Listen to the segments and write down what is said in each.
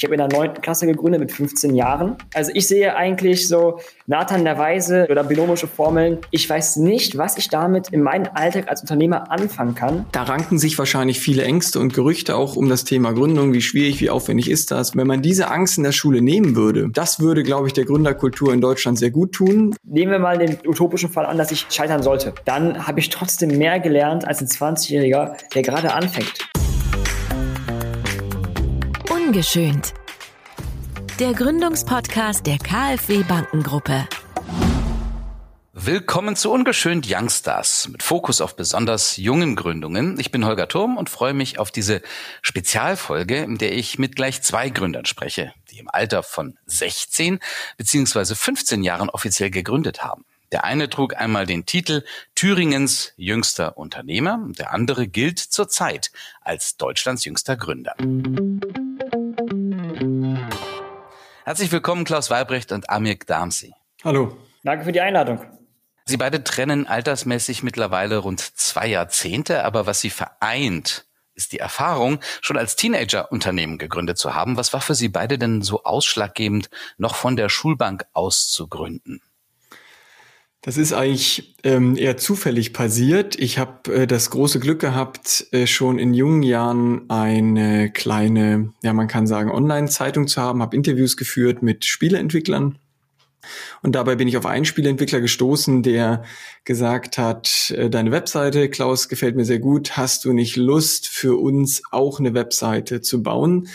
Ich habe in der 9. Klasse gegründet mit 15 Jahren. Also ich sehe eigentlich so Nathan der Weise oder binomische Formeln. Ich weiß nicht, was ich damit in meinem Alltag als Unternehmer anfangen kann. Da ranken sich wahrscheinlich viele Ängste und Gerüchte auch um das Thema Gründung. Wie schwierig, wie aufwendig ist das? Wenn man diese Angst in der Schule nehmen würde, das würde, glaube ich, der Gründerkultur in Deutschland sehr gut tun. Nehmen wir mal den utopischen Fall an, dass ich scheitern sollte. Dann habe ich trotzdem mehr gelernt als ein 20-Jähriger, der gerade anfängt. Ungeschönt. Der Gründungspodcast der KfW Bankengruppe. Willkommen zu Ungeschönt Youngstars mit Fokus auf besonders jungen Gründungen. Ich bin Holger Turm und freue mich auf diese Spezialfolge, in der ich mit gleich zwei Gründern spreche, die im Alter von 16 bzw. 15 Jahren offiziell gegründet haben. Der eine trug einmal den Titel Thüringens jüngster Unternehmer, der andere gilt zurzeit als Deutschlands jüngster Gründer. Herzlich willkommen, Klaus Weibrecht und Amir Damsi. Hallo. Danke für die Einladung. Sie beide trennen altersmäßig mittlerweile rund zwei Jahrzehnte, aber was sie vereint, ist die Erfahrung, schon als Teenager Unternehmen gegründet zu haben. Was war für Sie beide denn so ausschlaggebend, noch von der Schulbank aus zu gründen? Das ist eigentlich ähm, eher zufällig passiert. Ich habe äh, das große Glück gehabt, äh, schon in jungen Jahren eine kleine, ja man kann sagen, Online-Zeitung zu haben, habe Interviews geführt mit Spieleentwicklern. Und dabei bin ich auf einen Spieleentwickler gestoßen, der gesagt hat, äh, deine Webseite, Klaus, gefällt mir sehr gut. Hast du nicht Lust, für uns auch eine Webseite zu bauen?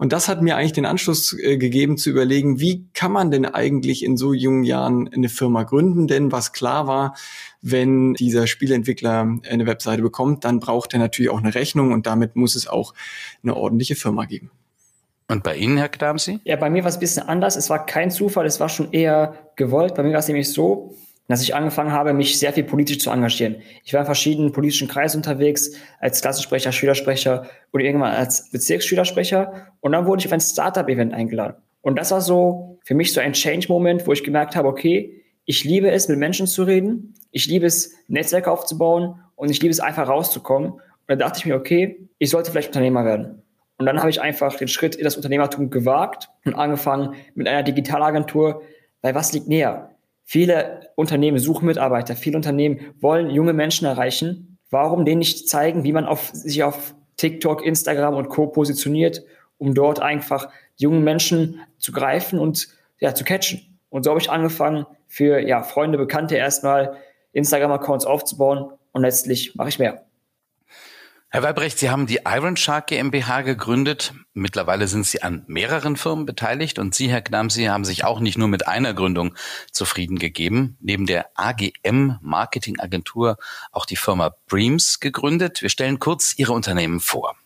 Und das hat mir eigentlich den Anschluss äh, gegeben zu überlegen, wie kann man denn eigentlich in so jungen Jahren eine Firma gründen? Denn was klar war, wenn dieser Spielentwickler eine Webseite bekommt, dann braucht er natürlich auch eine Rechnung und damit muss es auch eine ordentliche Firma geben. Und bei Ihnen, Herr Klamsi? Ja, bei mir war es ein bisschen anders. Es war kein Zufall, es war schon eher gewollt. Bei mir war es nämlich so, dass ich angefangen habe, mich sehr viel politisch zu engagieren. Ich war in verschiedenen politischen Kreisen unterwegs, als Klassensprecher, Schülersprecher oder irgendwann als Bezirksschülersprecher. Und dann wurde ich auf ein Startup-Event eingeladen. Und das war so für mich so ein Change-Moment, wo ich gemerkt habe, okay, ich liebe es, mit Menschen zu reden. Ich liebe es, Netzwerke aufzubauen und ich liebe es einfach rauszukommen. Und dann dachte ich mir, okay, ich sollte vielleicht Unternehmer werden. Und dann habe ich einfach den Schritt in das Unternehmertum gewagt und angefangen mit einer Digitalagentur, weil was liegt näher? Viele Unternehmen suchen Mitarbeiter, viele Unternehmen wollen junge Menschen erreichen. Warum denen nicht zeigen, wie man auf, sich auf TikTok, Instagram und Co. positioniert, um dort einfach jungen Menschen zu greifen und ja, zu catchen. Und so habe ich angefangen, für ja, Freunde, Bekannte erstmal Instagram-Accounts aufzubauen und letztlich mache ich mehr. Herr Weibrecht, Sie haben die Iron Shark GmbH gegründet. Mittlerweile sind Sie an mehreren Firmen beteiligt und Sie, Herr Gnamsi, haben sich auch nicht nur mit einer Gründung zufrieden gegeben. Neben der AGM Marketing Agentur auch die Firma Breams gegründet. Wir stellen kurz Ihre Unternehmen vor.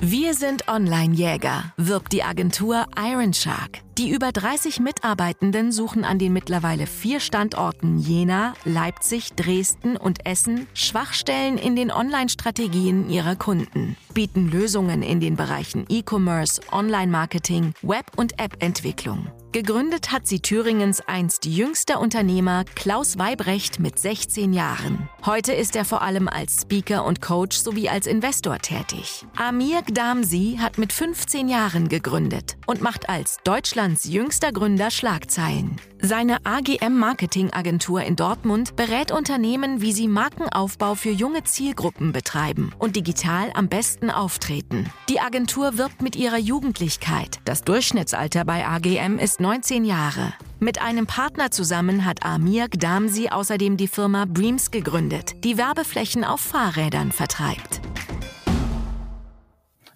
Wir sind Online-Jäger, wirbt die Agentur Iron Shark. Die über 30 Mitarbeitenden suchen an den mittlerweile vier Standorten Jena, Leipzig, Dresden und Essen Schwachstellen in den Online-Strategien ihrer Kunden, bieten Lösungen in den Bereichen E-Commerce, Online-Marketing, Web- und App-Entwicklung. Gegründet hat sie Thüringens einst jüngster Unternehmer Klaus Weibrecht mit 16 Jahren. Heute ist er vor allem als Speaker und Coach sowie als Investor tätig. Amir Gdamsi hat mit 15 Jahren gegründet und macht als Deutschlands jüngster Gründer Schlagzeilen. Seine AGM Marketing Agentur in Dortmund berät Unternehmen, wie sie Markenaufbau für junge Zielgruppen betreiben und digital am besten auftreten. Die Agentur wirbt mit ihrer Jugendlichkeit. Das Durchschnittsalter bei AGM ist 19 Jahre. Mit einem Partner zusammen hat Amir Gdamsi außerdem die Firma Breams gegründet, die Werbeflächen auf Fahrrädern vertreibt.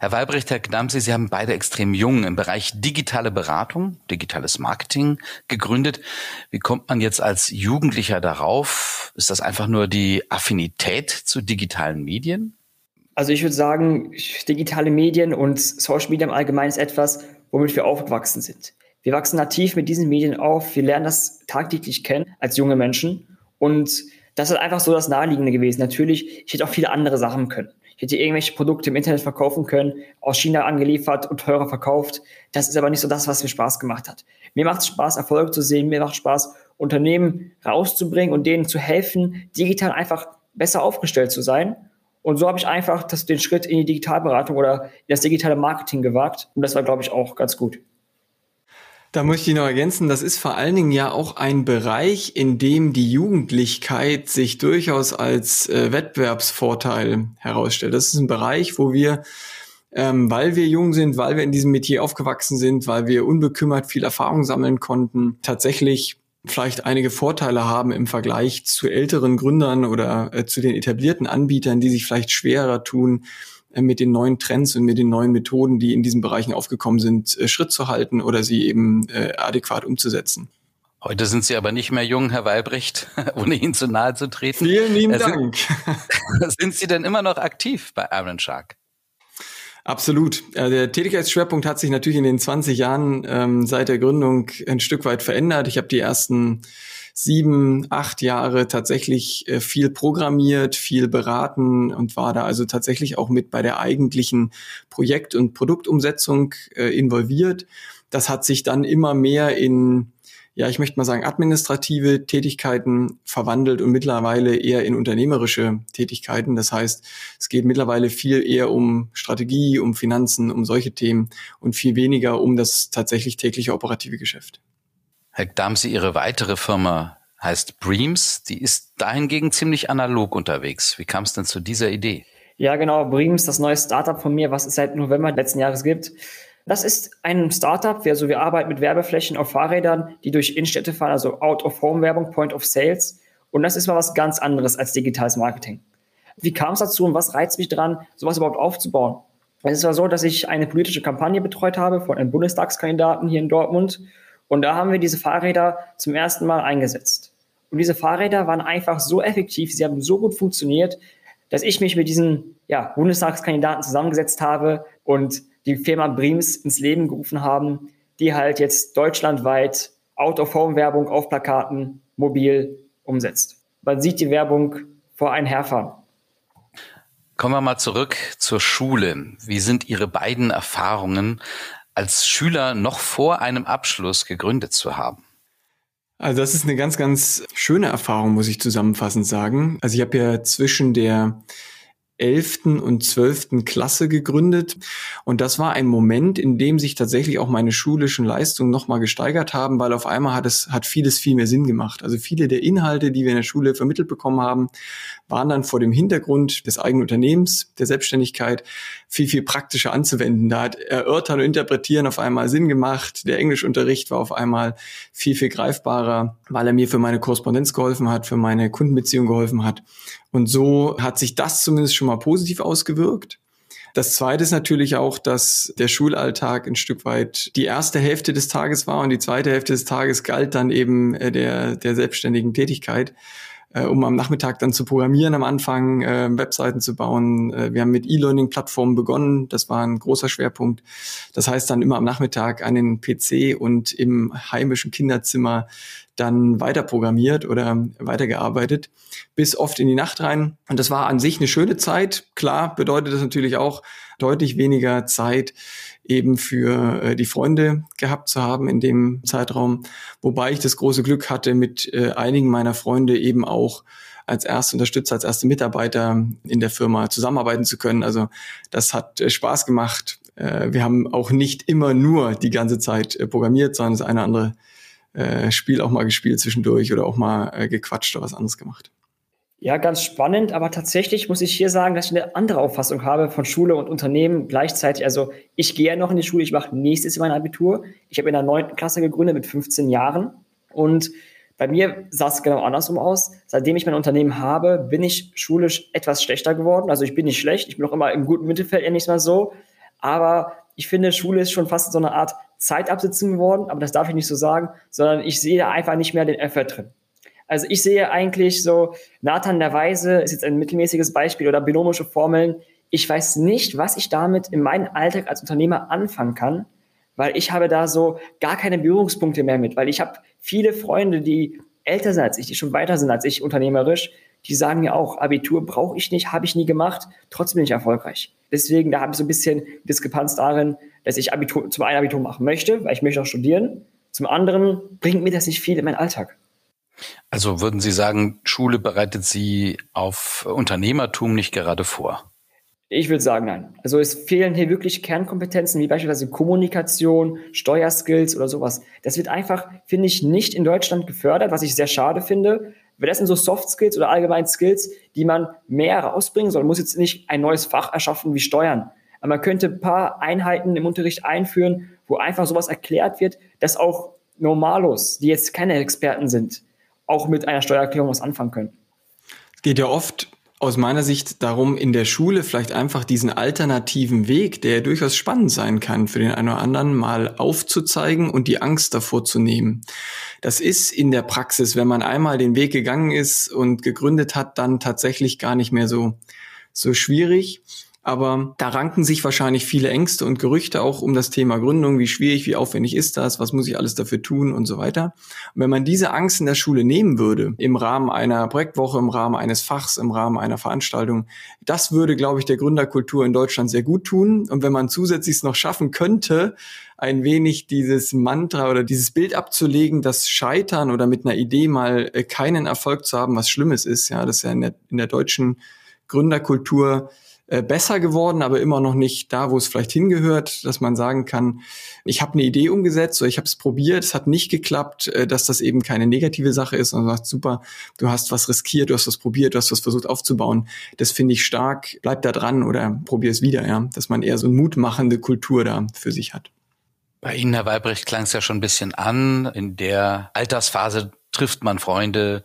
Herr Weibrecht, Herr Gnamsi, Sie haben beide extrem jung im Bereich digitale Beratung, digitales Marketing gegründet. Wie kommt man jetzt als Jugendlicher darauf? Ist das einfach nur die Affinität zu digitalen Medien? Also ich würde sagen, digitale Medien und Social Media im Allgemeinen ist etwas, womit wir aufgewachsen sind. Wir wachsen nativ mit diesen Medien auf, wir lernen das tagtäglich kennen als junge Menschen und das ist einfach so das Naheliegende gewesen. Natürlich, ich hätte auch viele andere Sachen können. Hätte irgendwelche Produkte im Internet verkaufen können, aus China angeliefert und teurer verkauft. Das ist aber nicht so das, was mir Spaß gemacht hat. Mir macht es Spaß, Erfolge zu sehen. Mir macht Spaß, Unternehmen rauszubringen und denen zu helfen, digital einfach besser aufgestellt zu sein. Und so habe ich einfach das, den Schritt in die Digitalberatung oder in das digitale Marketing gewagt. Und das war, glaube ich, auch ganz gut. Da möchte ich noch ergänzen, das ist vor allen Dingen ja auch ein Bereich, in dem die Jugendlichkeit sich durchaus als äh, Wettbewerbsvorteil herausstellt. Das ist ein Bereich, wo wir, ähm, weil wir jung sind, weil wir in diesem Metier aufgewachsen sind, weil wir unbekümmert viel Erfahrung sammeln konnten, tatsächlich vielleicht einige Vorteile haben im Vergleich zu älteren Gründern oder äh, zu den etablierten Anbietern, die sich vielleicht schwerer tun, mit den neuen Trends und mit den neuen Methoden, die in diesen Bereichen aufgekommen sind, äh, Schritt zu halten oder sie eben äh, adäquat umzusetzen. Heute sind Sie aber nicht mehr jung, Herr Weilbrecht, ohne Ihnen zu nahe zu treten. Vielen lieben Dank. Sind, sind Sie denn immer noch aktiv bei Iron Shark? Absolut. Der Tätigkeitsschwerpunkt hat sich natürlich in den 20 Jahren ähm, seit der Gründung ein Stück weit verändert. Ich habe die ersten sieben, acht Jahre tatsächlich äh, viel programmiert, viel beraten und war da also tatsächlich auch mit bei der eigentlichen Projekt- und Produktumsetzung äh, involviert. Das hat sich dann immer mehr in ja, ich möchte mal sagen, administrative Tätigkeiten verwandelt und mittlerweile eher in unternehmerische Tätigkeiten. Das heißt, es geht mittlerweile viel eher um Strategie, um Finanzen, um solche Themen und viel weniger um das tatsächlich tägliche operative Geschäft. Herr Damsi, Ihre weitere Firma heißt Breams. Die ist dahingegen ziemlich analog unterwegs. Wie kam es denn zu dieser Idee? Ja, genau. Breams, das neue Startup von mir, was es seit November letzten Jahres gibt. Das ist ein Startup, also wir arbeiten mit Werbeflächen auf Fahrrädern, die durch Innenstädte fahren, also Out-of-Home-Werbung, Point of Sales. Und das ist mal was ganz anderes als digitales Marketing. Wie kam es dazu und was reizt mich daran, sowas überhaupt aufzubauen? Es war so, dass ich eine politische Kampagne betreut habe von einem Bundestagskandidaten hier in Dortmund. Und da haben wir diese Fahrräder zum ersten Mal eingesetzt. Und diese Fahrräder waren einfach so effektiv, sie haben so gut funktioniert, dass ich mich mit diesen ja, Bundestagskandidaten zusammengesetzt habe und die Firma Brems ins Leben gerufen haben, die halt jetzt deutschlandweit Out-of-Home-Werbung auf Plakaten mobil umsetzt. Man sieht die Werbung vor einen herfahren. Kommen wir mal zurück zur Schule. Wie sind Ihre beiden Erfahrungen als Schüler noch vor einem Abschluss gegründet zu haben? Also das ist eine ganz, ganz schöne Erfahrung, muss ich zusammenfassend sagen. Also ich habe ja zwischen der 11. und 12. Klasse gegründet. Und das war ein Moment, in dem sich tatsächlich auch meine schulischen Leistungen nochmal gesteigert haben, weil auf einmal hat es, hat vieles viel mehr Sinn gemacht. Also viele der Inhalte, die wir in der Schule vermittelt bekommen haben, waren dann vor dem Hintergrund des eigenen Unternehmens, der Selbstständigkeit, viel, viel praktischer anzuwenden. Da hat Erörtern und Interpretieren auf einmal Sinn gemacht. Der Englischunterricht war auf einmal viel, viel greifbarer, weil er mir für meine Korrespondenz geholfen hat, für meine Kundenbeziehung geholfen hat. Und so hat sich das zumindest schon mal positiv ausgewirkt. Das zweite ist natürlich auch, dass der Schulalltag ein Stück weit die erste Hälfte des Tages war und die zweite Hälfte des Tages galt dann eben äh, der, der selbstständigen Tätigkeit äh, um am Nachmittag dann zu programmieren am Anfang, äh, Webseiten zu bauen. Äh, wir haben mit E-Learning-Plattformen begonnen. Das war ein großer Schwerpunkt. Das heißt dann immer am Nachmittag an den PC und im heimischen Kinderzimmer dann weiter programmiert oder weitergearbeitet, bis oft in die Nacht rein. Und das war an sich eine schöne Zeit. Klar bedeutet das natürlich auch deutlich weniger Zeit eben für äh, die Freunde gehabt zu haben in dem Zeitraum. Wobei ich das große Glück hatte, mit äh, einigen meiner Freunde eben auch als erste Unterstützer, als erste Mitarbeiter in der Firma zusammenarbeiten zu können. Also das hat äh, Spaß gemacht. Äh, wir haben auch nicht immer nur die ganze Zeit äh, programmiert, sondern das eine oder andere äh, Spiel auch mal gespielt zwischendurch oder auch mal äh, gequatscht oder was anderes gemacht. Ja, ganz spannend, aber tatsächlich muss ich hier sagen, dass ich eine andere Auffassung habe von Schule und Unternehmen gleichzeitig. Also ich gehe ja noch in die Schule, ich mache nächstes Jahr mein Abitur. Ich habe in der neunten Klasse gegründet mit 15 Jahren und bei mir sah es genau andersrum aus. Seitdem ich mein Unternehmen habe, bin ich schulisch etwas schlechter geworden. Also ich bin nicht schlecht, ich bin noch immer im guten Mittelfeld, eher nicht mal so. Aber ich finde, Schule ist schon fast so eine Art Zeitabsitzen geworden, aber das darf ich nicht so sagen, sondern ich sehe da einfach nicht mehr den Effort drin. Also ich sehe eigentlich so, Nathan der Weise ist jetzt ein mittelmäßiges Beispiel oder binomische Formeln. Ich weiß nicht, was ich damit in meinem Alltag als Unternehmer anfangen kann, weil ich habe da so gar keine Berührungspunkte mehr mit, weil ich habe viele Freunde, die älter sind als ich, die schon weiter sind als ich unternehmerisch, die sagen mir auch, Abitur brauche ich nicht, habe ich nie gemacht, trotzdem bin ich erfolgreich. Deswegen, da habe ich so ein bisschen Diskrepanz darin, dass ich Abitur, zum einen Abitur machen möchte, weil ich möchte auch studieren. Zum anderen bringt mir das nicht viel in meinen Alltag. Also würden Sie sagen, Schule bereitet Sie auf Unternehmertum nicht gerade vor? Ich würde sagen, nein. Also es fehlen hier wirklich Kernkompetenzen, wie beispielsweise Kommunikation, Steuerskills oder sowas. Das wird einfach, finde ich, nicht in Deutschland gefördert, was ich sehr schade finde. Weil das sind so Soft Skills oder allgemein Skills, die man mehr rausbringen soll. Man muss jetzt nicht ein neues Fach erschaffen wie Steuern. Aber man könnte ein paar Einheiten im Unterricht einführen, wo einfach sowas erklärt wird, dass auch Normalos, die jetzt keine Experten sind, auch mit einer Steuererklärung was anfangen können. Es geht ja oft aus meiner Sicht darum, in der Schule vielleicht einfach diesen alternativen Weg, der durchaus spannend sein kann, für den einen oder anderen mal aufzuzeigen und die Angst davor zu nehmen. Das ist in der Praxis, wenn man einmal den Weg gegangen ist und gegründet hat, dann tatsächlich gar nicht mehr so, so schwierig. Aber da ranken sich wahrscheinlich viele Ängste und Gerüchte auch um das Thema Gründung. Wie schwierig, wie aufwendig ist das? Was muss ich alles dafür tun und so weiter? Und wenn man diese Angst in der Schule nehmen würde, im Rahmen einer Projektwoche, im Rahmen eines Fachs, im Rahmen einer Veranstaltung, das würde, glaube ich, der Gründerkultur in Deutschland sehr gut tun. Und wenn man zusätzlich es noch schaffen könnte, ein wenig dieses Mantra oder dieses Bild abzulegen, dass Scheitern oder mit einer Idee mal äh, keinen Erfolg zu haben, was Schlimmes ist, ja, das ist ja in der, in der deutschen Gründerkultur äh, besser geworden, aber immer noch nicht da, wo es vielleicht hingehört, dass man sagen kann, ich habe eine Idee umgesetzt oder ich habe es probiert, es hat nicht geklappt, äh, dass das eben keine negative Sache ist und sagt, super, du hast was riskiert, du hast was probiert, du hast was versucht aufzubauen. Das finde ich stark, bleib da dran oder probier es wieder, ja, dass man eher so eine mutmachende Kultur da für sich hat. Bei Ihnen, Herr Weibrecht, klang es ja schon ein bisschen an. In der Altersphase trifft man Freunde,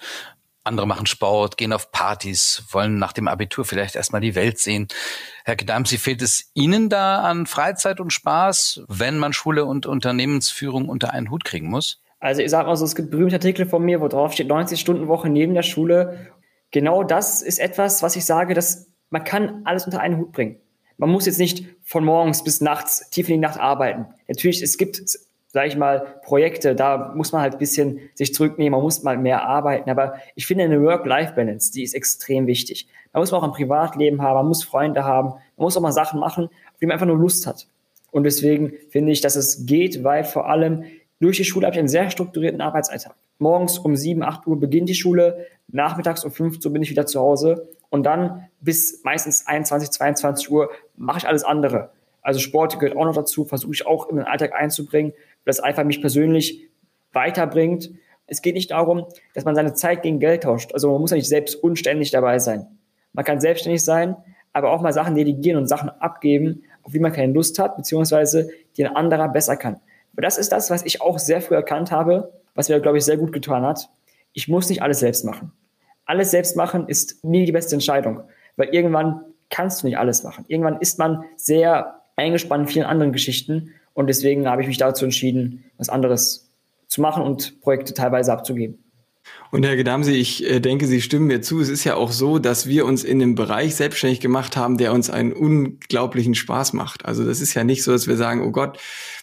andere machen Sport, gehen auf Partys, wollen nach dem Abitur vielleicht erstmal die Welt sehen. Herr Gedamsi, fehlt es Ihnen da an Freizeit und Spaß, wenn man Schule und Unternehmensführung unter einen Hut kriegen muss? Also ich sage mal so, es gibt berühmte Artikel von mir, wo drauf steht 90 Stunden Woche neben der Schule. Genau das ist etwas, was ich sage, dass man kann alles unter einen Hut bringen. Man muss jetzt nicht von morgens bis nachts tief in die Nacht arbeiten. Natürlich, es gibt sage ich mal, Projekte, da muss man halt ein bisschen sich zurücknehmen, man muss mal mehr arbeiten. Aber ich finde eine Work-Life-Balance, die ist extrem wichtig. Man muss auch ein Privatleben haben, man muss Freunde haben, man muss auch mal Sachen machen, auf die man einfach nur Lust hat. Und deswegen finde ich, dass es geht, weil vor allem durch die Schule habe ich einen sehr strukturierten Arbeitsalltag. Morgens um 7, 8 Uhr beginnt die Schule, nachmittags um 15 Uhr bin ich wieder zu Hause und dann bis meistens 21, 22 Uhr mache ich alles andere. Also Sport gehört auch noch dazu, versuche ich auch in den Alltag einzubringen das einfach mich persönlich weiterbringt. Es geht nicht darum, dass man seine Zeit gegen Geld tauscht. Also man muss ja nicht selbst unständig dabei sein. Man kann selbstständig sein, aber auch mal Sachen delegieren und Sachen abgeben, auf die man keine Lust hat, beziehungsweise die ein anderer besser kann. Aber das ist das, was ich auch sehr früh erkannt habe, was mir, glaube ich, sehr gut getan hat. Ich muss nicht alles selbst machen. Alles selbst machen ist nie die beste Entscheidung, weil irgendwann kannst du nicht alles machen. Irgendwann ist man sehr eingespannt in vielen anderen Geschichten und deswegen habe ich mich dazu entschieden, was anderes zu machen und Projekte teilweise abzugeben. Und Herr Gedamsi, ich äh, denke, Sie stimmen mir zu. Es ist ja auch so, dass wir uns in einem Bereich selbstständig gemacht haben, der uns einen unglaublichen Spaß macht. Also das ist ja nicht so, dass wir sagen, oh Gott,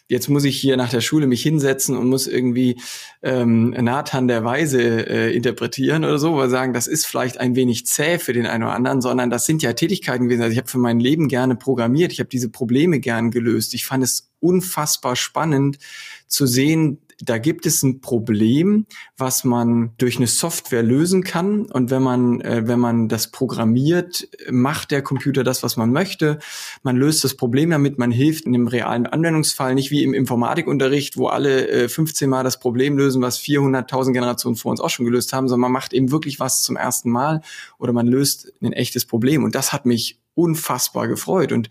jetzt muss ich hier nach der Schule mich hinsetzen und muss irgendwie ähm, Nathan der Weise äh, interpretieren oder so, weil sagen, das ist vielleicht ein wenig zäh für den einen oder anderen, sondern das sind ja Tätigkeiten gewesen. Also ich habe für mein Leben gerne programmiert, ich habe diese Probleme gern gelöst. Ich fand es unfassbar spannend zu sehen, da gibt es ein Problem, was man durch eine Software lösen kann. Und wenn man, äh, wenn man das programmiert, macht der Computer das, was man möchte. Man löst das Problem damit, man hilft in einem realen Anwendungsfall, nicht wie im Informatikunterricht, wo alle äh, 15 Mal das Problem lösen, was 400.000 Generationen vor uns auch schon gelöst haben, sondern man macht eben wirklich was zum ersten Mal oder man löst ein echtes Problem. Und das hat mich unfassbar gefreut. Und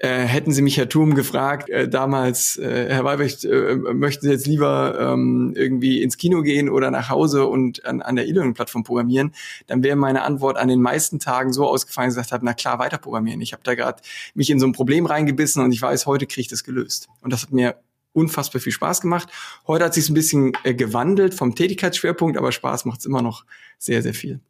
äh, hätten Sie mich, Herr Thum, gefragt, äh, damals, äh, Herr Weibrecht, äh, möchten Sie jetzt lieber ähm, irgendwie ins Kino gehen oder nach Hause und an, an der E-Learning-Plattform programmieren, dann wäre meine Antwort an den meisten Tagen so ausgefallen, dass ich gesagt habe, na klar, weiter programmieren. Ich habe da gerade mich in so ein Problem reingebissen und ich weiß, heute kriege ich das gelöst. Und das hat mir unfassbar viel Spaß gemacht. Heute hat sich ein bisschen äh, gewandelt vom Tätigkeitsschwerpunkt, aber Spaß macht es immer noch sehr, sehr viel.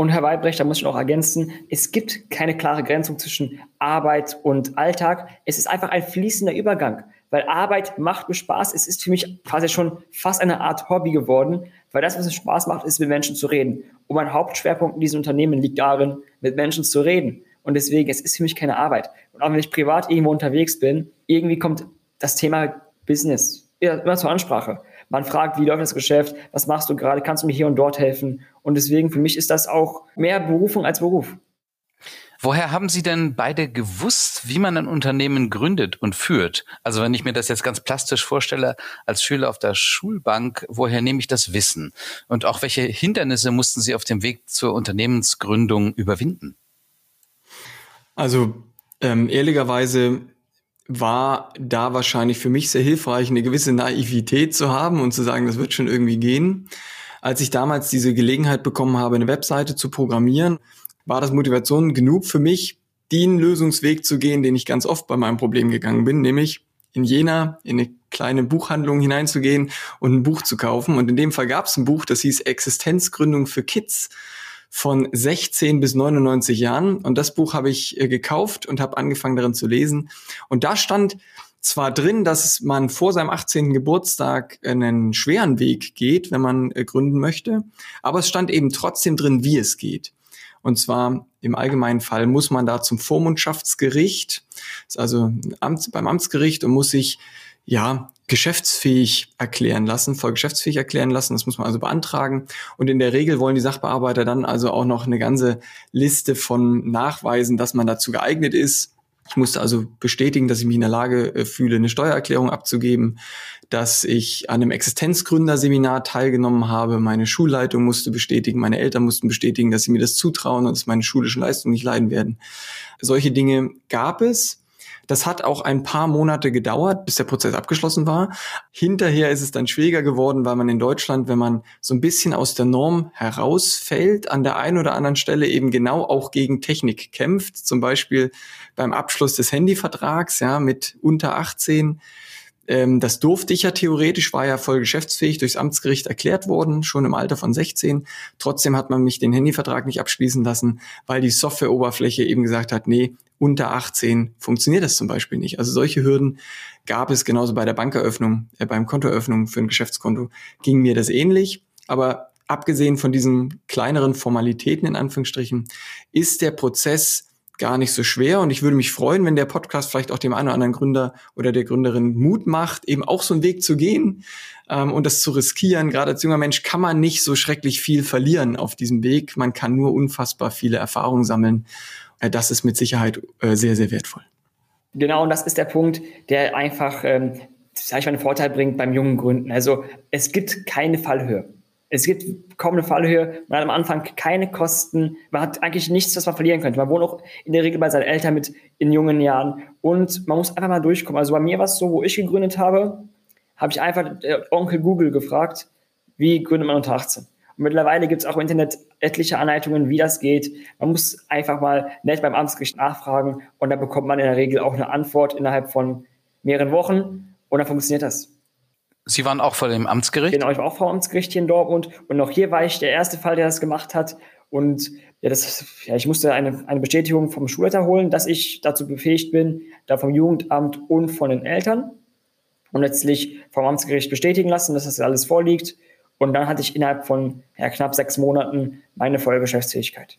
Und Herr Weibrecht, da muss ich noch ergänzen, es gibt keine klare Grenzung zwischen Arbeit und Alltag. Es ist einfach ein fließender Übergang, weil Arbeit macht mir Spaß. Es ist für mich quasi schon fast eine Art Hobby geworden, weil das, was es Spaß macht, ist, mit Menschen zu reden. Und mein Hauptschwerpunkt in diesem Unternehmen liegt darin, mit Menschen zu reden. Und deswegen, es ist für mich keine Arbeit. Und auch wenn ich privat irgendwo unterwegs bin, irgendwie kommt das Thema Business immer zur Ansprache. Man fragt, wie läuft das Geschäft? Was machst du gerade? Kannst du mir hier und dort helfen? Und deswegen, für mich ist das auch mehr Berufung als Beruf. Woher haben Sie denn beide gewusst, wie man ein Unternehmen gründet und führt? Also wenn ich mir das jetzt ganz plastisch vorstelle, als Schüler auf der Schulbank, woher nehme ich das Wissen? Und auch welche Hindernisse mussten Sie auf dem Weg zur Unternehmensgründung überwinden? Also ähm, ehrlicherweise war da wahrscheinlich für mich sehr hilfreich, eine gewisse Naivität zu haben und zu sagen, das wird schon irgendwie gehen. Als ich damals diese Gelegenheit bekommen habe, eine Webseite zu programmieren, war das Motivation genug für mich, den Lösungsweg zu gehen, den ich ganz oft bei meinem Problem gegangen bin, nämlich in Jena in eine kleine Buchhandlung hineinzugehen und ein Buch zu kaufen. Und in dem Fall gab es ein Buch, das hieß Existenzgründung für Kids von 16 bis 99 Jahren. Und das Buch habe ich äh, gekauft und habe angefangen darin zu lesen. Und da stand zwar drin, dass man vor seinem 18. Geburtstag einen schweren Weg geht, wenn man äh, gründen möchte, aber es stand eben trotzdem drin, wie es geht. Und zwar im allgemeinen Fall muss man da zum Vormundschaftsgericht, also beim Amtsgericht und muss sich ja geschäftsfähig erklären lassen, voll geschäftsfähig erklären lassen. Das muss man also beantragen. Und in der Regel wollen die Sachbearbeiter dann also auch noch eine ganze Liste von Nachweisen, dass man dazu geeignet ist. Ich musste also bestätigen, dass ich mich in der Lage äh, fühle, eine Steuererklärung abzugeben, dass ich an einem Existenzgründerseminar teilgenommen habe. Meine Schulleitung musste bestätigen, meine Eltern mussten bestätigen, dass sie mir das zutrauen und dass meine schulischen Leistungen nicht leiden werden. Solche Dinge gab es. Das hat auch ein paar Monate gedauert, bis der Prozess abgeschlossen war. Hinterher ist es dann schwieriger geworden, weil man in Deutschland, wenn man so ein bisschen aus der Norm herausfällt, an der einen oder anderen Stelle eben genau auch gegen Technik kämpft. Zum Beispiel beim Abschluss des Handyvertrags, ja, mit unter 18 ähm, das durfte ich ja theoretisch, war ja voll geschäftsfähig, durchs Amtsgericht erklärt worden, schon im Alter von 16. Trotzdem hat man mich den Handyvertrag nicht abschließen lassen, weil die Softwareoberfläche eben gesagt hat, nee, unter 18 funktioniert das zum Beispiel nicht. Also solche Hürden gab es genauso bei der Bankeröffnung, äh, beim Kontoeröffnung für ein Geschäftskonto ging mir das ähnlich. Aber abgesehen von diesen kleineren Formalitäten in Anführungsstrichen, ist der Prozess gar nicht so schwer. Und ich würde mich freuen, wenn der Podcast vielleicht auch dem einen oder anderen Gründer oder der Gründerin Mut macht, eben auch so einen Weg zu gehen ähm, und das zu riskieren. Gerade als junger Mensch kann man nicht so schrecklich viel verlieren auf diesem Weg. Man kann nur unfassbar viele Erfahrungen sammeln. Äh, das ist mit Sicherheit äh, sehr, sehr wertvoll. Genau, und das ist der Punkt, der einfach, ähm, sag ich mal, einen Vorteil bringt beim jungen Gründen. Also es gibt keine Fallhöhe. Es gibt kaum eine Fallhöhe, man hat am Anfang keine Kosten, man hat eigentlich nichts, was man verlieren könnte. Man wohnt auch in der Regel bei seinen Eltern mit in jungen Jahren und man muss einfach mal durchkommen. Also bei mir war es so, wo ich gegründet habe, habe ich einfach äh, Onkel Google gefragt, wie gründet man unter 18? Und mittlerweile gibt es auch im Internet etliche Anleitungen, wie das geht. Man muss einfach mal nett beim Amtsgericht nachfragen und dann bekommt man in der Regel auch eine Antwort innerhalb von mehreren Wochen und dann funktioniert das. Sie waren auch vor dem Amtsgericht? Genau, ich war auch vor dem Amtsgericht hier in Dortmund. Und auch hier war ich der erste Fall, der das gemacht hat. Und ja, das, ja, ich musste eine, eine Bestätigung vom Schulleiter holen, dass ich dazu befähigt bin, da vom Jugendamt und von den Eltern. Und letztlich vom Amtsgericht bestätigen lassen, dass das alles vorliegt. Und dann hatte ich innerhalb von ja, knapp sechs Monaten meine volle Geschäftsfähigkeit.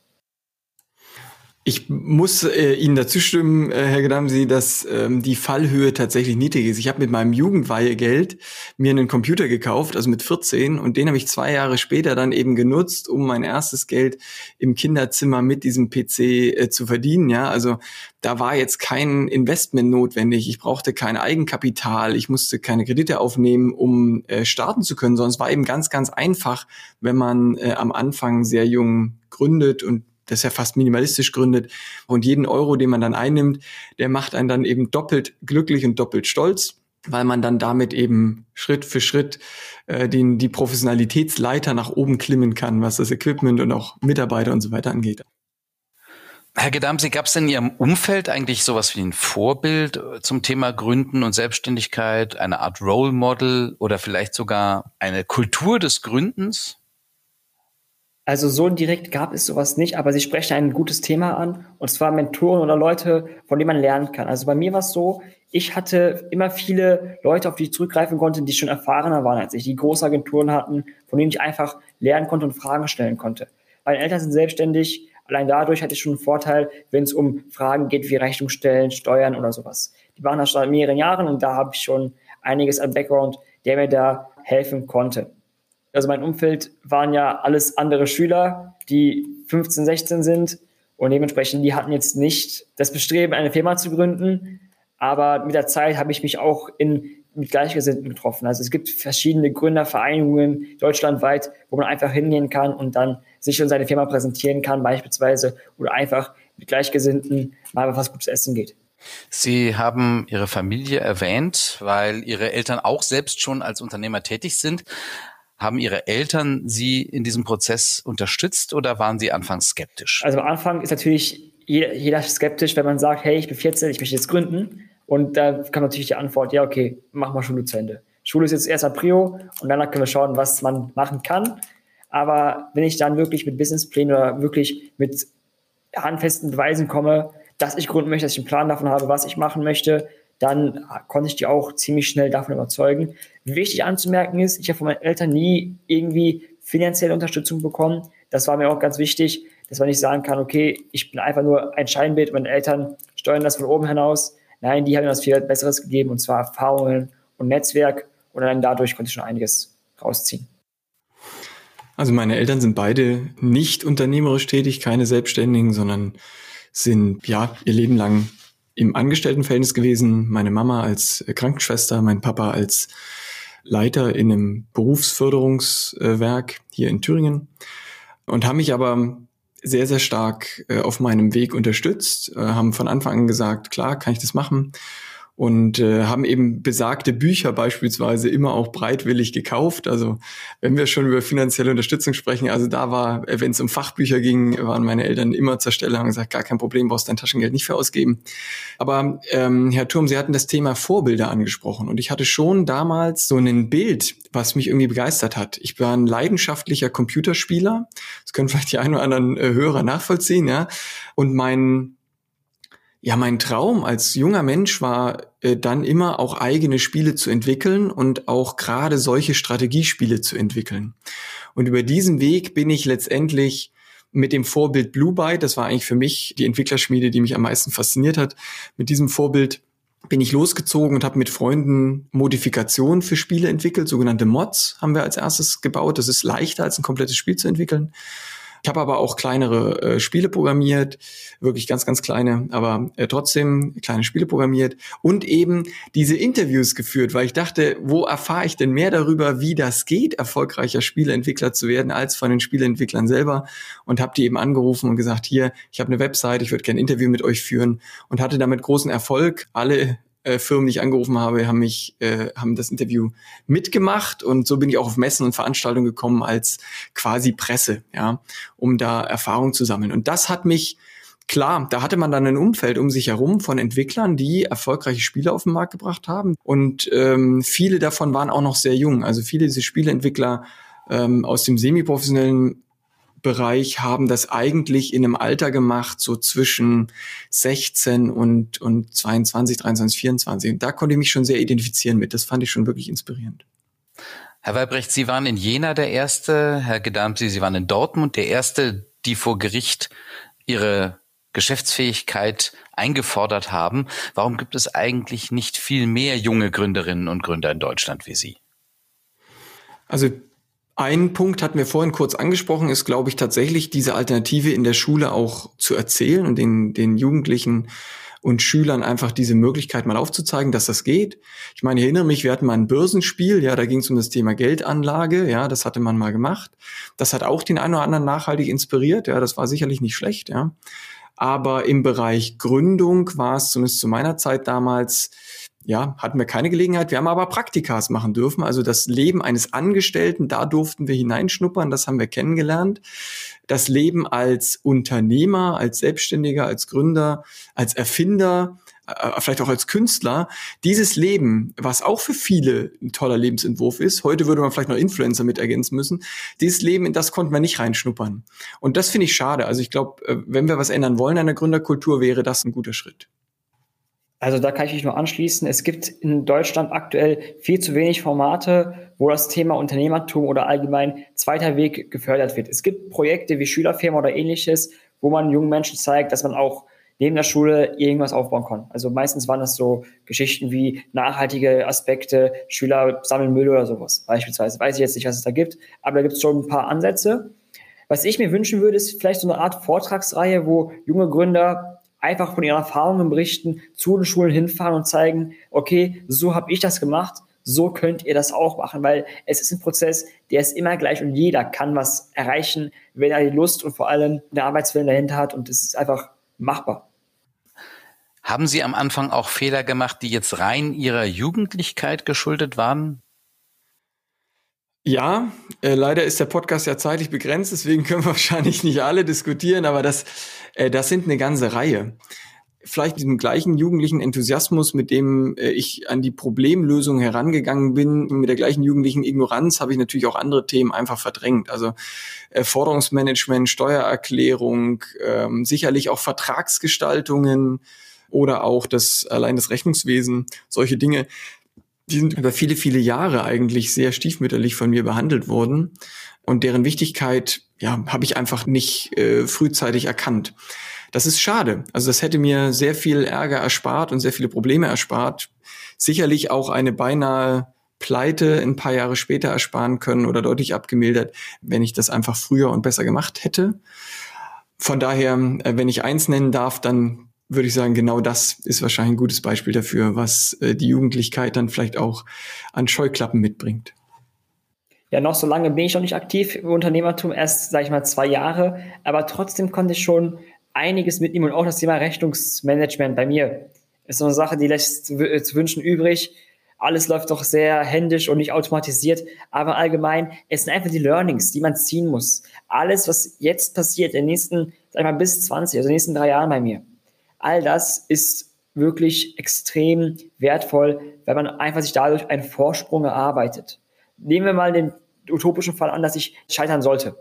Ich muss äh, Ihnen dazu stimmen, äh, Herr Gedamsi, dass ähm, die Fallhöhe tatsächlich niedrig ist. Ich habe mit meinem Jugendweihegeld mir einen Computer gekauft, also mit 14, und den habe ich zwei Jahre später dann eben genutzt, um mein erstes Geld im Kinderzimmer mit diesem PC äh, zu verdienen. Ja, also da war jetzt kein Investment notwendig. Ich brauchte kein Eigenkapital. Ich musste keine Kredite aufnehmen, um äh, starten zu können, es war eben ganz, ganz einfach, wenn man äh, am Anfang sehr jung gründet und das ja fast minimalistisch gründet. Und jeden Euro, den man dann einnimmt, der macht einen dann eben doppelt glücklich und doppelt stolz weil man dann damit eben Schritt für Schritt äh, den, die Professionalitätsleiter nach oben klimmen kann, was das Equipment und auch Mitarbeiter und so weiter angeht. Herr Gedamsi, gab es in Ihrem Umfeld eigentlich sowas wie ein Vorbild äh, zum Thema Gründen und Selbstständigkeit, eine Art Role Model oder vielleicht sogar eine Kultur des Gründens? Also so direkt gab es sowas nicht, aber sie sprechen ein gutes Thema an, und zwar Mentoren oder Leute, von denen man lernen kann. Also bei mir war es so, ich hatte immer viele Leute, auf die ich zurückgreifen konnte, die schon erfahrener waren als ich, die große Agenturen hatten, von denen ich einfach lernen konnte und Fragen stellen konnte. Meine Eltern sind selbstständig, allein dadurch hatte ich schon einen Vorteil, wenn es um Fragen geht wie Rechnung stellen, Steuern oder sowas. Die waren da schon seit mehreren Jahren und da habe ich schon einiges an Background, der mir da helfen konnte. Also mein Umfeld waren ja alles andere Schüler, die 15, 16 sind und dementsprechend, die hatten jetzt nicht das Bestreben, eine Firma zu gründen. Aber mit der Zeit habe ich mich auch in, mit Gleichgesinnten getroffen. Also es gibt verschiedene Gründervereinigungen deutschlandweit, wo man einfach hingehen kann und dann sich und seine Firma präsentieren kann, beispielsweise, oder einfach mit Gleichgesinnten mal was Gutes essen geht. Sie haben Ihre Familie erwähnt, weil Ihre Eltern auch selbst schon als Unternehmer tätig sind. Haben Ihre Eltern Sie in diesem Prozess unterstützt oder waren Sie anfangs skeptisch? Also am Anfang ist natürlich jeder, jeder skeptisch, wenn man sagt, hey, ich bin 14, ich möchte jetzt gründen. Und da kam natürlich die Antwort, ja, okay, mach mal Schule zu Ende. Schule ist jetzt erst ein Prio und danach können wir schauen, was man machen kann. Aber wenn ich dann wirklich mit Businessplänen oder wirklich mit handfesten Beweisen komme, dass ich gründen möchte, dass ich einen Plan davon habe, was ich machen möchte, dann konnte ich die auch ziemlich schnell davon überzeugen. Wichtig anzumerken ist, ich habe von meinen Eltern nie irgendwie finanzielle Unterstützung bekommen. Das war mir auch ganz wichtig, dass man nicht sagen kann, okay, ich bin einfach nur ein Scheinbild, meine Eltern steuern das von oben hinaus. Nein, die haben mir was viel Besseres gegeben, und zwar Erfahrungen und Netzwerk. Und dann dadurch konnte ich schon einiges rausziehen. Also meine Eltern sind beide nicht unternehmerisch tätig, keine Selbstständigen, sondern sind ja ihr Leben lang im Angestelltenverhältnis gewesen. Meine Mama als Krankenschwester, mein Papa als Leiter in einem Berufsförderungswerk hier in Thüringen und haben mich aber sehr, sehr stark äh, auf meinem Weg unterstützt, äh, haben von Anfang an gesagt, klar, kann ich das machen und äh, haben eben besagte Bücher beispielsweise immer auch breitwillig gekauft. Also wenn wir schon über finanzielle Unterstützung sprechen, also da war, äh, wenn es um Fachbücher ging, waren meine Eltern immer zur Stelle, haben gesagt, gar kein Problem, brauchst dein Taschengeld nicht für ausgeben. Aber ähm, Herr Turm, Sie hatten das Thema Vorbilder angesprochen und ich hatte schon damals so ein Bild, was mich irgendwie begeistert hat. Ich war ein leidenschaftlicher Computerspieler. Das können vielleicht die ein oder anderen äh, Hörer nachvollziehen, ja. Und mein ja, mein Traum als junger Mensch war äh, dann immer auch eigene Spiele zu entwickeln und auch gerade solche Strategiespiele zu entwickeln. Und über diesen Weg bin ich letztendlich mit dem Vorbild Blue Byte, das war eigentlich für mich die Entwicklerschmiede, die mich am meisten fasziniert hat, mit diesem Vorbild bin ich losgezogen und habe mit Freunden Modifikationen für Spiele entwickelt, sogenannte Mods haben wir als erstes gebaut. Das ist leichter als ein komplettes Spiel zu entwickeln. Ich habe aber auch kleinere äh, Spiele programmiert, wirklich ganz, ganz kleine, aber äh, trotzdem kleine Spiele programmiert und eben diese Interviews geführt, weil ich dachte, wo erfahre ich denn mehr darüber, wie das geht, erfolgreicher Spieleentwickler zu werden, als von den Spieleentwicklern selber und habe die eben angerufen und gesagt, hier, ich habe eine Website, ich würde gerne ein Interview mit euch führen und hatte damit großen Erfolg. Alle äh, Firmen, die ich angerufen habe, haben mich, äh, haben das Interview mitgemacht und so bin ich auch auf Messen und Veranstaltungen gekommen als quasi Presse, ja, um da Erfahrung zu sammeln. Und das hat mich Klar, da hatte man dann ein Umfeld um sich herum von Entwicklern, die erfolgreiche Spiele auf den Markt gebracht haben. Und ähm, viele davon waren auch noch sehr jung. Also viele dieser Spieleentwickler ähm, aus dem semiprofessionellen Bereich haben das eigentlich in einem Alter gemacht, so zwischen 16 und, und 22, 23, 24. Und da konnte ich mich schon sehr identifizieren mit. Das fand ich schon wirklich inspirierend. Herr Weibrecht, Sie waren in Jena der Erste, Herr Gedamsi, Sie waren in Dortmund der Erste, die vor Gericht ihre Geschäftsfähigkeit eingefordert haben. Warum gibt es eigentlich nicht viel mehr junge Gründerinnen und Gründer in Deutschland wie Sie? Also ein Punkt hatten wir vorhin kurz angesprochen, ist, glaube ich, tatsächlich diese Alternative in der Schule auch zu erzählen und den, den Jugendlichen und Schülern einfach diese Möglichkeit mal aufzuzeigen, dass das geht. Ich meine, ich erinnere mich, wir hatten mal ein Börsenspiel, ja, da ging es um das Thema Geldanlage, ja, das hatte man mal gemacht. Das hat auch den einen oder anderen nachhaltig inspiriert, ja, das war sicherlich nicht schlecht, ja. Aber im Bereich Gründung war es zumindest zu meiner Zeit damals ja, hatten wir keine Gelegenheit. Wir haben aber Praktikas machen dürfen. Also das Leben eines Angestellten, da durften wir hineinschnuppern. Das haben wir kennengelernt. Das Leben als Unternehmer, als Selbstständiger, als Gründer, als Erfinder, äh, vielleicht auch als Künstler. Dieses Leben, was auch für viele ein toller Lebensentwurf ist. Heute würde man vielleicht noch Influencer mit ergänzen müssen. Dieses Leben, in das konnten wir nicht reinschnuppern. Und das finde ich schade. Also ich glaube, äh, wenn wir was ändern wollen an der Gründerkultur, wäre das ein guter Schritt. Also da kann ich mich nur anschließen. Es gibt in Deutschland aktuell viel zu wenig Formate, wo das Thema Unternehmertum oder allgemein zweiter Weg gefördert wird. Es gibt Projekte wie Schülerfirma oder ähnliches, wo man jungen Menschen zeigt, dass man auch neben der Schule irgendwas aufbauen kann. Also meistens waren das so Geschichten wie nachhaltige Aspekte, Schüler sammeln Müll oder sowas beispielsweise. Weiß ich jetzt nicht, was es da gibt, aber da gibt es schon ein paar Ansätze. Was ich mir wünschen würde, ist vielleicht so eine Art Vortragsreihe, wo junge Gründer einfach von ihren Erfahrungen berichten, zu den Schulen hinfahren und zeigen, okay, so habe ich das gemacht, so könnt ihr das auch machen, weil es ist ein Prozess, der ist immer gleich und jeder kann was erreichen, wenn er die Lust und vor allem den Arbeitswillen dahinter hat und es ist einfach machbar. Haben Sie am Anfang auch Fehler gemacht, die jetzt rein Ihrer Jugendlichkeit geschuldet waren? Ja, äh, leider ist der Podcast ja zeitlich begrenzt, deswegen können wir wahrscheinlich nicht alle diskutieren, aber das, äh, das sind eine ganze Reihe. Vielleicht diesem gleichen jugendlichen Enthusiasmus, mit dem äh, ich an die Problemlösung herangegangen bin, mit der gleichen jugendlichen Ignoranz habe ich natürlich auch andere Themen einfach verdrängt. Also äh, Forderungsmanagement, Steuererklärung, ähm, sicherlich auch Vertragsgestaltungen, oder auch das allein das Rechnungswesen, solche Dinge, die sind über viele, viele Jahre eigentlich sehr stiefmütterlich von mir behandelt worden. Und deren Wichtigkeit, ja, habe ich einfach nicht äh, frühzeitig erkannt. Das ist schade. Also das hätte mir sehr viel Ärger erspart und sehr viele Probleme erspart. Sicherlich auch eine beinahe Pleite ein paar Jahre später ersparen können oder deutlich abgemildert, wenn ich das einfach früher und besser gemacht hätte. Von daher, äh, wenn ich eins nennen darf, dann würde ich sagen, genau das ist wahrscheinlich ein gutes Beispiel dafür, was äh, die Jugendlichkeit dann vielleicht auch an Scheuklappen mitbringt. Ja, noch so lange bin ich noch nicht aktiv im Unternehmertum, erst, sage ich mal, zwei Jahre, aber trotzdem konnte ich schon einiges mitnehmen und auch das Thema Rechnungsmanagement bei mir ist so eine Sache, die lässt zu wünschen übrig. Alles läuft doch sehr händisch und nicht automatisiert, aber allgemein, es sind einfach die Learnings, die man ziehen muss. Alles, was jetzt passiert, in den nächsten, sag ich mal, bis 20, also in den nächsten drei Jahren bei mir, All das ist wirklich extrem wertvoll, weil man einfach sich dadurch einen Vorsprung erarbeitet. Nehmen wir mal den utopischen Fall an, dass ich scheitern sollte.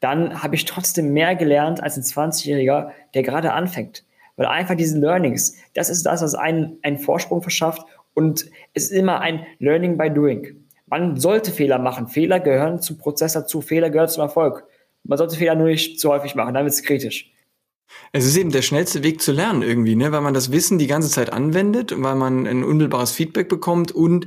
Dann habe ich trotzdem mehr gelernt als ein 20-Jähriger, der gerade anfängt. Weil einfach diese Learnings, das ist das, was einen einen Vorsprung verschafft und es ist immer ein Learning by Doing. Man sollte Fehler machen. Fehler gehören zum Prozess dazu. Fehler gehören zum Erfolg. Man sollte Fehler nur nicht zu häufig machen, dann wird es kritisch. Es ist eben der schnellste Weg zu lernen irgendwie, ne? weil man das Wissen die ganze Zeit anwendet, weil man ein unmittelbares Feedback bekommt und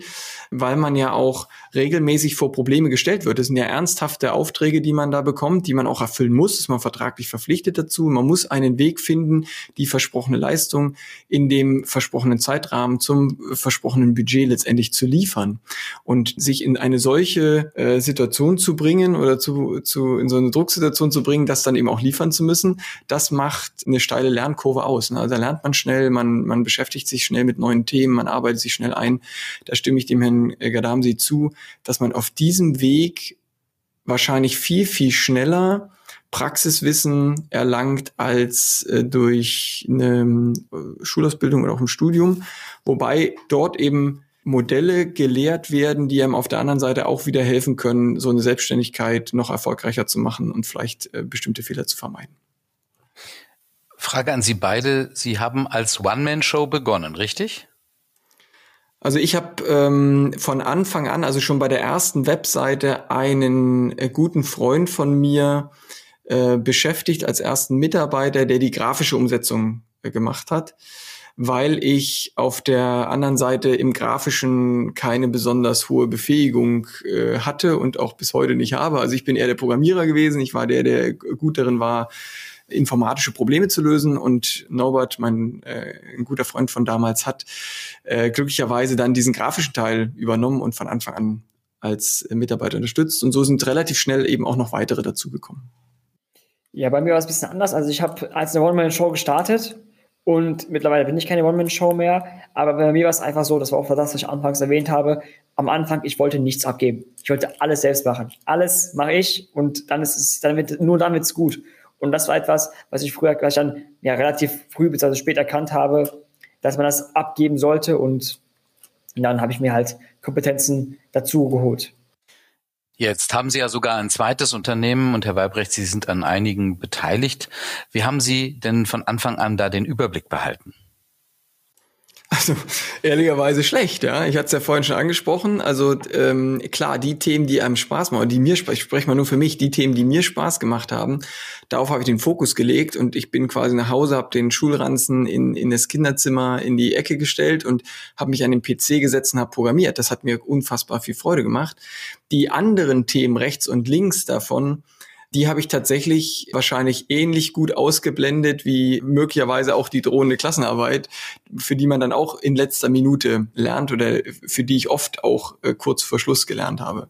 weil man ja auch regelmäßig vor Probleme gestellt wird. Das sind ja ernsthafte Aufträge, die man da bekommt, die man auch erfüllen muss. Ist man vertraglich verpflichtet dazu. Man muss einen Weg finden, die versprochene Leistung in dem versprochenen Zeitrahmen zum versprochenen Budget letztendlich zu liefern. Und sich in eine solche äh, Situation zu bringen oder zu, zu, in so eine Drucksituation zu bringen, das dann eben auch liefern zu müssen, das macht eine steile Lernkurve aus. Ne? Also da lernt man schnell, man, man beschäftigt sich schnell mit neuen Themen, man arbeitet sich schnell ein. Da stimme ich dem Herrn Gadamsi zu, dass man auf diesem Weg wahrscheinlich viel, viel schneller Praxiswissen erlangt als äh, durch eine äh, Schulausbildung oder auch ein Studium, wobei dort eben Modelle gelehrt werden, die einem auf der anderen Seite auch wieder helfen können, so eine Selbstständigkeit noch erfolgreicher zu machen und vielleicht äh, bestimmte Fehler zu vermeiden. Frage an Sie beide. Sie haben als One-Man-Show begonnen, richtig? Also ich habe ähm, von Anfang an, also schon bei der ersten Webseite, einen äh, guten Freund von mir äh, beschäftigt als ersten Mitarbeiter, der die grafische Umsetzung äh, gemacht hat, weil ich auf der anderen Seite im grafischen keine besonders hohe Befähigung äh, hatte und auch bis heute nicht habe. Also ich bin eher der Programmierer gewesen, ich war der, der gut darin war, informatische Probleme zu lösen. Und Norbert, mein äh, ein guter Freund von damals, hat äh, glücklicherweise dann diesen grafischen Teil übernommen und von Anfang an als Mitarbeiter unterstützt. Und so sind relativ schnell eben auch noch weitere dazugekommen. Ja, bei mir war es ein bisschen anders. Also ich habe als eine One-Man-Show gestartet und mittlerweile bin ich keine One-Man-Show mehr. Aber bei mir war es einfach so, das war auch das, was ich anfangs erwähnt habe. Am Anfang, ich wollte nichts abgeben. Ich wollte alles selbst machen. Alles mache ich und dann ist es, dann wird, nur dann wird es gut. Und das war etwas, was ich früher gleich dann ja relativ früh bzw. spät erkannt habe, dass man das abgeben sollte und dann habe ich mir halt Kompetenzen dazu geholt. Jetzt haben Sie ja sogar ein zweites Unternehmen und Herr Weibrecht, Sie sind an einigen beteiligt. Wie haben Sie denn von Anfang an da den Überblick behalten? Also ehrlicherweise schlecht, ja. Ich hatte es ja vorhin schon angesprochen. Also ähm, klar, die Themen, die einem Spaß machen, die mir ich spreche mal nur für mich, die Themen, die mir Spaß gemacht haben, darauf habe ich den Fokus gelegt und ich bin quasi nach Hause, habe den Schulranzen in, in das Kinderzimmer in die Ecke gestellt und habe mich an den PC gesetzt und habe programmiert. Das hat mir unfassbar viel Freude gemacht. Die anderen Themen rechts und links davon, die habe ich tatsächlich wahrscheinlich ähnlich gut ausgeblendet wie möglicherweise auch die drohende Klassenarbeit, für die man dann auch in letzter Minute lernt oder für die ich oft auch äh, kurz vor Schluss gelernt habe.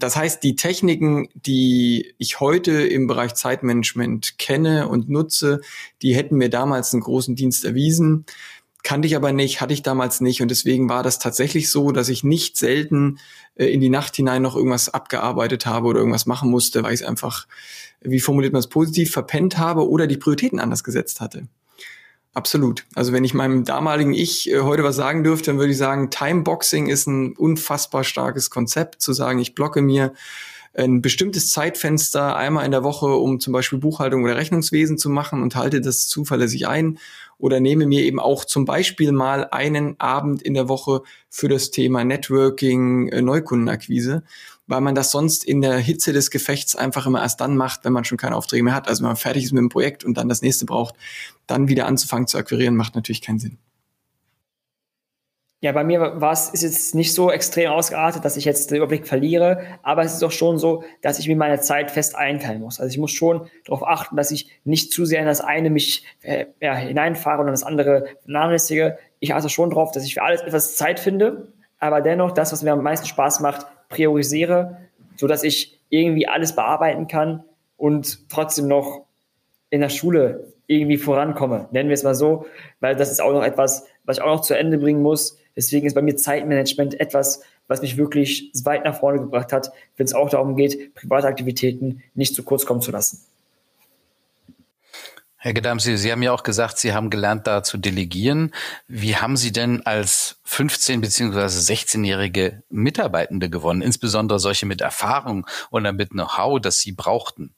Das heißt, die Techniken, die ich heute im Bereich Zeitmanagement kenne und nutze, die hätten mir damals einen großen Dienst erwiesen kannte ich aber nicht, hatte ich damals nicht und deswegen war das tatsächlich so, dass ich nicht selten äh, in die Nacht hinein noch irgendwas abgearbeitet habe oder irgendwas machen musste, weil ich es einfach, wie formuliert man es positiv, verpennt habe oder die Prioritäten anders gesetzt hatte. Absolut. Also wenn ich meinem damaligen Ich äh, heute was sagen dürfte, dann würde ich sagen, Timeboxing ist ein unfassbar starkes Konzept, zu sagen, ich blocke mir ein bestimmtes Zeitfenster einmal in der Woche, um zum Beispiel Buchhaltung oder Rechnungswesen zu machen und halte das zuverlässig ein oder nehme mir eben auch zum Beispiel mal einen Abend in der Woche für das Thema Networking, äh, Neukundenakquise, weil man das sonst in der Hitze des Gefechts einfach immer erst dann macht, wenn man schon keine Aufträge mehr hat. Also wenn man fertig ist mit dem Projekt und dann das nächste braucht, dann wieder anzufangen zu akquirieren, macht natürlich keinen Sinn. Ja, bei mir war es ist jetzt nicht so extrem ausgeartet, dass ich jetzt den Überblick verliere, aber es ist doch schon so, dass ich mir meine Zeit fest einteilen muss. Also ich muss schon darauf achten, dass ich nicht zu sehr in das eine mich äh, ja, hineinfahre und das andere vernachlässige. Ich achte schon darauf, dass ich für alles etwas Zeit finde, aber dennoch das, was mir am meisten Spaß macht, priorisiere, so dass ich irgendwie alles bearbeiten kann und trotzdem noch in der Schule irgendwie vorankomme. Nennen wir es mal so, weil das ist auch noch etwas, was ich auch noch zu Ende bringen muss Deswegen ist bei mir Zeitmanagement etwas, was mich wirklich weit nach vorne gebracht hat, wenn es auch darum geht, private Aktivitäten nicht zu kurz kommen zu lassen. Herr Gedamsi, Sie haben ja auch gesagt, Sie haben gelernt, da zu delegieren. Wie haben Sie denn als 15- bzw. 16-jährige Mitarbeitende gewonnen, insbesondere solche mit Erfahrung oder mit Know-how, das Sie brauchten?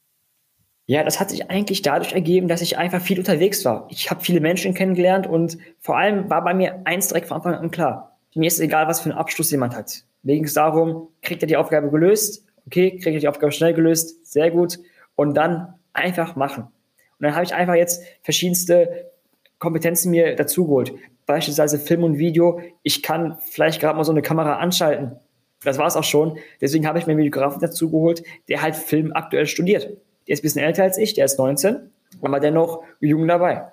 Ja, das hat sich eigentlich dadurch ergeben, dass ich einfach viel unterwegs war. Ich habe viele Menschen kennengelernt und vor allem war bei mir eins direkt von Anfang an klar. Mir ist egal, was für einen Abschluss jemand hat. Mir ging es darum, kriegt er die Aufgabe gelöst? Okay, kriegt er die Aufgabe schnell gelöst? Sehr gut. Und dann einfach machen. Und dann habe ich einfach jetzt verschiedenste Kompetenzen mir dazugeholt. Beispielsweise Film und Video. Ich kann vielleicht gerade mal so eine Kamera anschalten. Das war es auch schon. Deswegen habe ich mir einen Videografen dazugeholt, der halt Film aktuell studiert. Der ist ein bisschen älter als ich, der ist 19, aber dennoch jung dabei.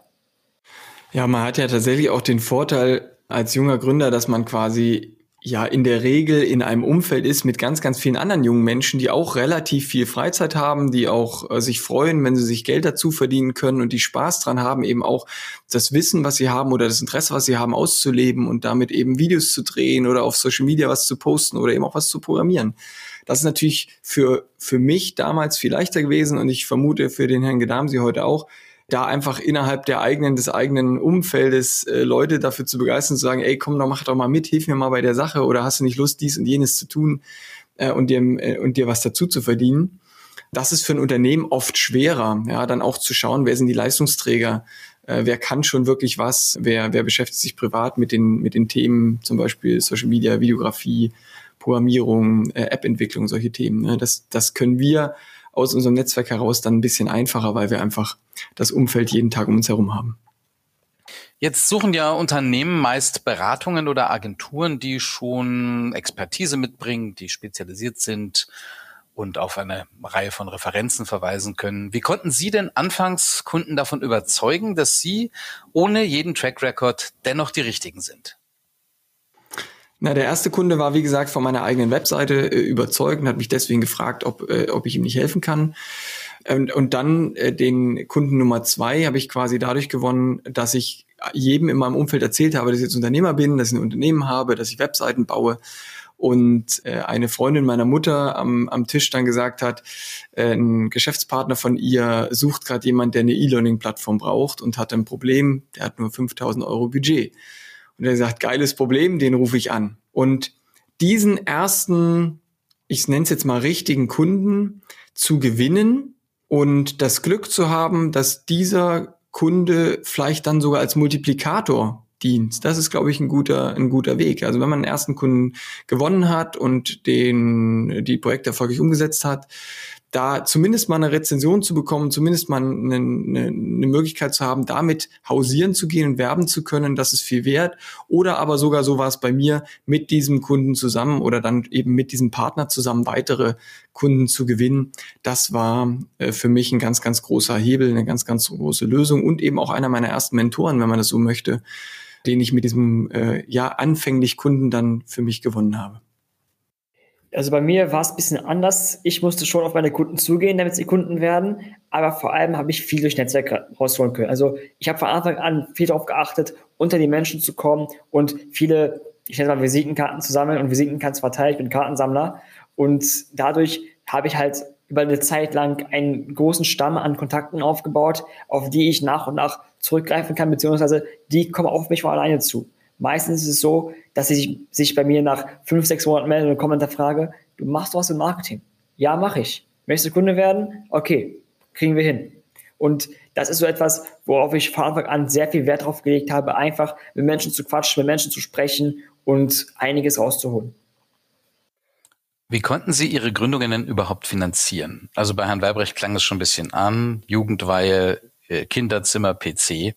Ja, man hat ja tatsächlich auch den Vorteil als junger Gründer, dass man quasi ja in der Regel in einem Umfeld ist mit ganz, ganz vielen anderen jungen Menschen, die auch relativ viel Freizeit haben, die auch äh, sich freuen, wenn sie sich Geld dazu verdienen können und die Spaß dran haben, eben auch das Wissen, was sie haben oder das Interesse, was sie haben, auszuleben und damit eben Videos zu drehen oder auf Social Media was zu posten oder eben auch was zu programmieren. Das ist natürlich für, für mich damals viel leichter gewesen und ich vermute für den Herrn Gedamsi heute auch, da einfach innerhalb der eigenen, des eigenen Umfeldes äh, Leute dafür zu begeistern, zu sagen, ey, komm doch, mach doch mal mit, hilf mir mal bei der Sache oder hast du nicht Lust, dies und jenes zu tun äh, und, dir, äh, und dir was dazu zu verdienen. Das ist für ein Unternehmen oft schwerer, ja, dann auch zu schauen, wer sind die Leistungsträger, äh, wer kann schon wirklich was, wer, wer beschäftigt sich privat mit den, mit den Themen, zum Beispiel Social Media, Videografie, Programmierung, äh, App-Entwicklung, solche Themen. Ne? Das, das können wir aus unserem Netzwerk heraus dann ein bisschen einfacher, weil wir einfach das Umfeld jeden Tag um uns herum haben. Jetzt suchen ja Unternehmen meist Beratungen oder Agenturen, die schon Expertise mitbringen, die spezialisiert sind und auf eine Reihe von Referenzen verweisen können. Wie konnten Sie denn anfangs Kunden davon überzeugen, dass Sie ohne jeden Track Record dennoch die richtigen sind? Na, der erste Kunde war, wie gesagt, von meiner eigenen Webseite äh, überzeugt und hat mich deswegen gefragt, ob, äh, ob ich ihm nicht helfen kann. Und, und dann äh, den Kunden Nummer zwei habe ich quasi dadurch gewonnen, dass ich jedem in meinem Umfeld erzählt habe, dass ich jetzt Unternehmer bin, dass ich ein Unternehmen habe, dass ich Webseiten baue. Und äh, eine Freundin meiner Mutter am, am Tisch dann gesagt hat, äh, ein Geschäftspartner von ihr sucht gerade jemand, der eine E-Learning-Plattform braucht und hat ein Problem, der hat nur 5000 Euro Budget. Und er sagt, geiles Problem, den rufe ich an. Und diesen ersten, ich nenne es jetzt mal richtigen Kunden zu gewinnen und das Glück zu haben, dass dieser Kunde vielleicht dann sogar als Multiplikator dient. Das ist, glaube ich, ein guter, ein guter Weg. Also wenn man einen ersten Kunden gewonnen hat und den, die Projekte erfolgreich umgesetzt hat, da zumindest mal eine Rezension zu bekommen, zumindest mal eine, eine, eine, Möglichkeit zu haben, damit hausieren zu gehen und werben zu können, das ist viel wert. Oder aber sogar so war es bei mir, mit diesem Kunden zusammen oder dann eben mit diesem Partner zusammen weitere Kunden zu gewinnen. Das war äh, für mich ein ganz, ganz großer Hebel, eine ganz, ganz große Lösung und eben auch einer meiner ersten Mentoren, wenn man das so möchte, den ich mit diesem äh, ja anfänglich Kunden dann für mich gewonnen habe. Also bei mir war es ein bisschen anders. Ich musste schon auf meine Kunden zugehen, damit sie Kunden werden. Aber vor allem habe ich viel durch Netzwerk rausholen können. Also ich habe von Anfang an viel darauf geachtet, unter die Menschen zu kommen und viele, ich nenne mal Visitenkarten zu sammeln und Visitenkarten zu verteilen. Ich bin Kartensammler. Und dadurch habe ich halt über eine Zeit lang einen großen Stamm an Kontakten aufgebaut, auf die ich nach und nach zurückgreifen kann, beziehungsweise die kommen auf mich von alleine zu. Meistens ist es so, dass sie sich bei mir nach fünf, sechs Monaten melden und kommen und Frage, du machst was im Marketing. Ja, mache ich. Möchtest du Kunde werden? Okay, kriegen wir hin. Und das ist so etwas, worauf ich von Anfang an sehr viel Wert drauf gelegt habe, einfach mit Menschen zu quatschen, mit Menschen zu sprechen und einiges rauszuholen. Wie konnten Sie Ihre Gründungen denn überhaupt finanzieren? Also bei Herrn Weibrecht klang es schon ein bisschen an, Jugendweihe, äh, Kinderzimmer, PC.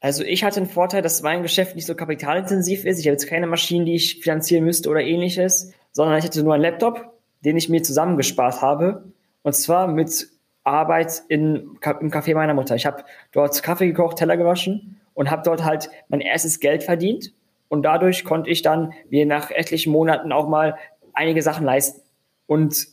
Also ich hatte den Vorteil, dass mein Geschäft nicht so kapitalintensiv ist. Ich habe jetzt keine Maschinen, die ich finanzieren müsste oder ähnliches, sondern ich hatte nur einen Laptop, den ich mir zusammengespart habe. Und zwar mit Arbeit in, im Café meiner Mutter. Ich habe dort Kaffee gekocht, Teller gewaschen und habe dort halt mein erstes Geld verdient. Und dadurch konnte ich dann mir nach etlichen Monaten auch mal einige Sachen leisten. Und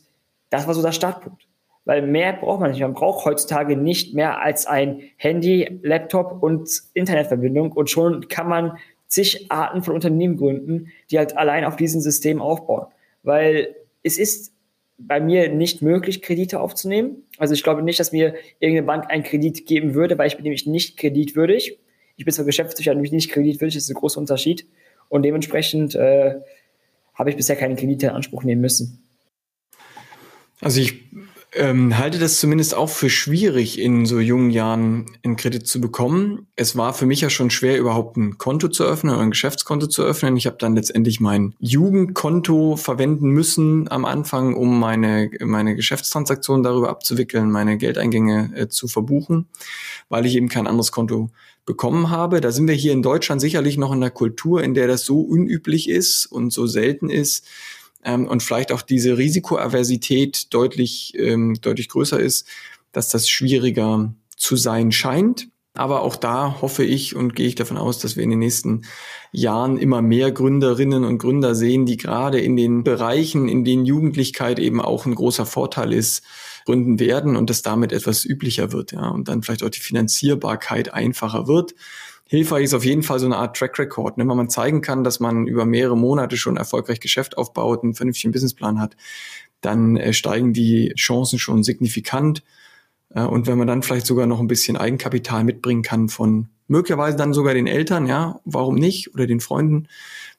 das war so der Startpunkt weil mehr braucht man nicht. Man braucht heutzutage nicht mehr als ein Handy, Laptop und Internetverbindung und schon kann man zig Arten von Unternehmen gründen, die halt allein auf diesem System aufbauen. Weil es ist bei mir nicht möglich, Kredite aufzunehmen. Also ich glaube nicht, dass mir irgendeine Bank einen Kredit geben würde, weil ich bin nämlich nicht kreditwürdig. Ich bin zwar Geschäftsführer, nämlich nicht kreditwürdig, das ist ein großer Unterschied. Und dementsprechend äh, habe ich bisher keine Kredite in Anspruch nehmen müssen. Also ich ähm, halte das zumindest auch für schwierig, in so jungen Jahren einen Kredit zu bekommen. Es war für mich ja schon schwer, überhaupt ein Konto zu öffnen oder ein Geschäftskonto zu öffnen. Ich habe dann letztendlich mein Jugendkonto verwenden müssen am Anfang, um meine, meine Geschäftstransaktionen darüber abzuwickeln, meine Geldeingänge äh, zu verbuchen, weil ich eben kein anderes Konto bekommen habe. Da sind wir hier in Deutschland sicherlich noch in einer Kultur, in der das so unüblich ist und so selten ist, ähm, und vielleicht auch diese Risikoaversität deutlich, ähm, deutlich größer ist, dass das schwieriger zu sein scheint. Aber auch da hoffe ich und gehe ich davon aus, dass wir in den nächsten Jahren immer mehr Gründerinnen und Gründer sehen, die gerade in den Bereichen, in denen Jugendlichkeit eben auch ein großer Vorteil ist, gründen werden und das damit etwas üblicher wird, ja, und dann vielleicht auch die Finanzierbarkeit einfacher wird hilfreich ist auf jeden Fall so eine Art Track Record, ne? wenn man zeigen kann, dass man über mehrere Monate schon erfolgreich Geschäft aufbaut, einen vernünftigen Businessplan hat, dann äh, steigen die Chancen schon signifikant. Äh, und wenn man dann vielleicht sogar noch ein bisschen Eigenkapital mitbringen kann von möglicherweise dann sogar den Eltern, ja, warum nicht, oder den Freunden,